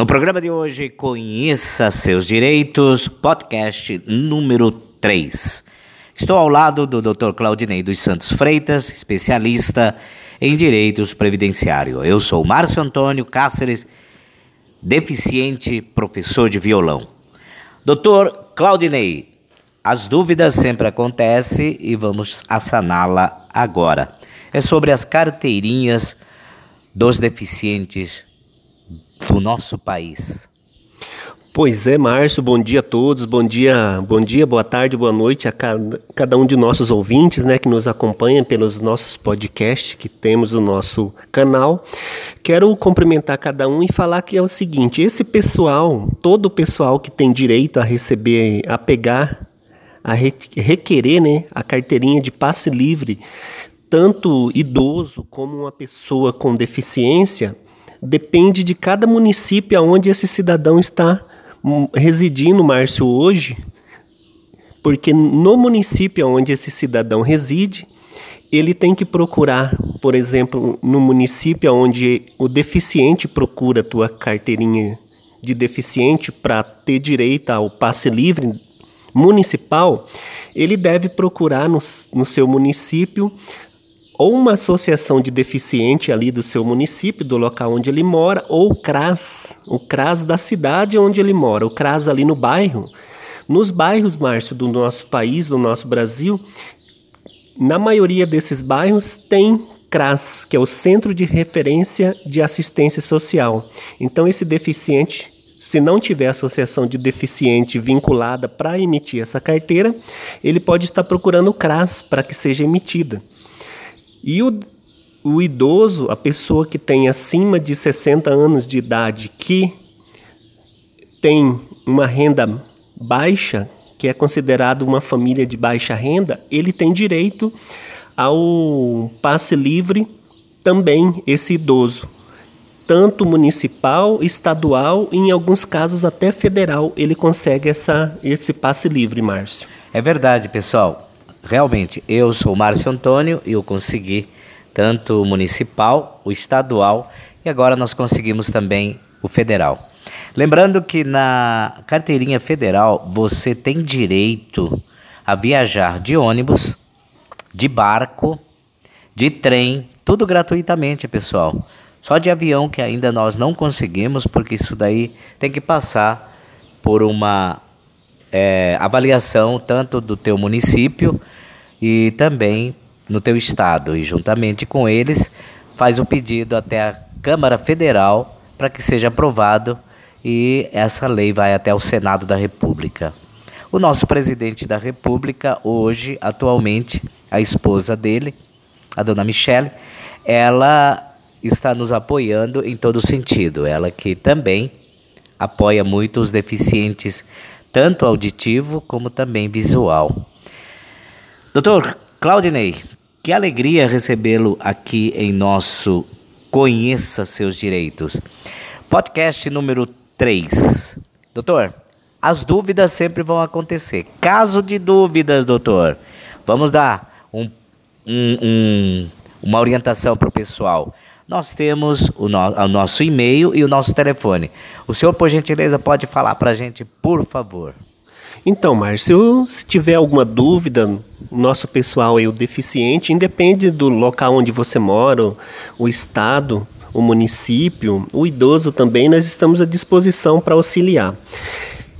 No programa de hoje, Conheça Seus Direitos, podcast número 3. Estou ao lado do Dr. Claudinei dos Santos Freitas, especialista em direitos previdenciário. Eu sou Márcio Antônio Cáceres, deficiente professor de violão. Doutor Claudinei, as dúvidas sempre acontecem e vamos saná-la agora. É sobre as carteirinhas dos deficientes do nosso país. Pois é, Márcio, bom dia a todos, bom dia, bom dia, boa tarde, boa noite a cada, cada um de nossos ouvintes, né, que nos acompanham pelos nossos podcasts que temos no nosso canal. Quero cumprimentar cada um e falar que é o seguinte, esse pessoal, todo o pessoal que tem direito a receber, a pegar, a requerer, né, a carteirinha de passe livre, tanto idoso como uma pessoa com deficiência, depende de cada município aonde esse cidadão está hum, residindo, Márcio, hoje, porque no município onde esse cidadão reside, ele tem que procurar, por exemplo, no município onde o deficiente procura a tua carteirinha de deficiente para ter direito ao passe livre municipal, ele deve procurar no, no seu município ou uma associação de deficiente ali do seu município, do local onde ele mora, ou o CRAS, o CRAS da cidade onde ele mora, o CRAS ali no bairro. Nos bairros, Márcio, do nosso país, do nosso Brasil, na maioria desses bairros tem CRAS, que é o Centro de Referência de Assistência Social. Então, esse deficiente, se não tiver associação de deficiente vinculada para emitir essa carteira, ele pode estar procurando o CRAS para que seja emitida. E o, o idoso, a pessoa que tem acima de 60 anos de idade, que tem uma renda baixa, que é considerado uma família de baixa renda, ele tem direito ao passe livre também, esse idoso. Tanto municipal, estadual e, em alguns casos, até federal, ele consegue essa, esse passe livre, Márcio. É verdade, pessoal realmente, eu sou Márcio Antônio e eu consegui tanto o municipal, o estadual e agora nós conseguimos também o federal. Lembrando que na carteirinha federal você tem direito a viajar de ônibus, de barco, de trem, tudo gratuitamente, pessoal. Só de avião que ainda nós não conseguimos, porque isso daí tem que passar por uma é, avaliação tanto do teu município e também no teu estado e juntamente com eles faz o pedido até a Câmara Federal para que seja aprovado e essa lei vai até o Senado da República. O nosso presidente da República hoje, atualmente, a esposa dele, a dona Michele, ela está nos apoiando em todo sentido. Ela que também apoia muito os deficientes tanto auditivo como também visual. Doutor Claudinei, que alegria recebê-lo aqui em nosso Conheça Seus Direitos. Podcast número 3. Doutor, as dúvidas sempre vão acontecer. Caso de dúvidas, doutor, vamos dar um, um, um, uma orientação para o pessoal nós temos o, no, o nosso e-mail e o nosso telefone. O senhor, por gentileza, pode falar para a gente, por favor. Então, Márcio, se tiver alguma dúvida, nosso pessoal aí, o deficiente, independe do local onde você mora, o estado, o município, o idoso também, nós estamos à disposição para auxiliar.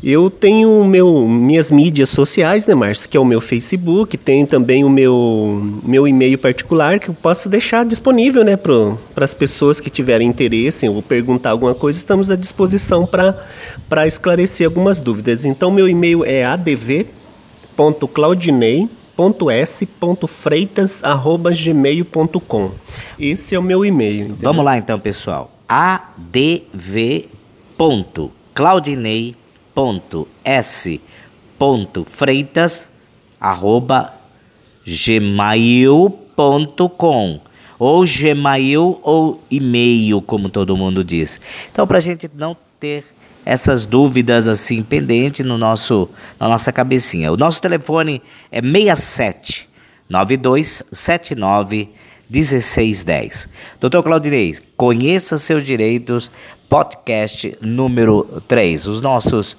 Eu tenho meu, minhas mídias sociais, né, Márcio? Que é o meu Facebook, tem também o meu, meu e-mail particular que eu posso deixar disponível, né, para as pessoas que tiverem interesse ou perguntar alguma coisa, estamos à disposição para esclarecer algumas dúvidas. Então, meu e-mail é adv.claudinei.s.freitas.gmail.com. Esse é o meu e-mail. Vamos lá então, pessoal. adv.claudinei.com s.freitas@gmail.com ou gmail ou e-mail, como todo mundo diz. Então, para a gente não ter essas dúvidas assim pendentes no nosso na nossa cabecinha. O nosso telefone é 67 9279 1610. Doutor Claudinei, conheça seus direitos podcast número 3. Os nossos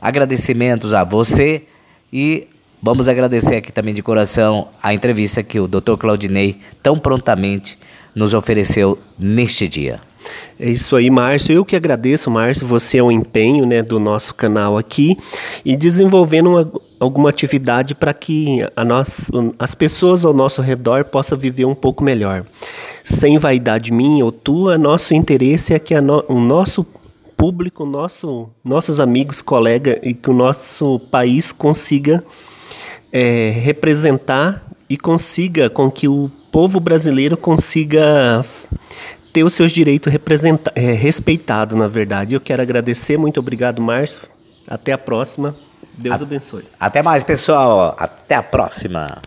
agradecimentos a você e vamos agradecer aqui também de coração a entrevista que o Dr. Claudinei tão prontamente nos ofereceu neste dia. É isso aí, Márcio. Eu que agradeço, Márcio. Você é o empenho né, do nosso canal aqui e desenvolvendo uma, alguma atividade para que a nós, as pessoas ao nosso redor possam viver um pouco melhor. Sem vaidade minha ou tua, nosso interesse é que no, o nosso público, nosso, nossos amigos, colegas e que o nosso país consiga é, representar e consiga com que o povo brasileiro consiga ter os seus direitos é, respeitados, na verdade. Eu quero agradecer, muito obrigado, Márcio. Até a próxima. Deus a abençoe. Até mais, pessoal. Até a próxima.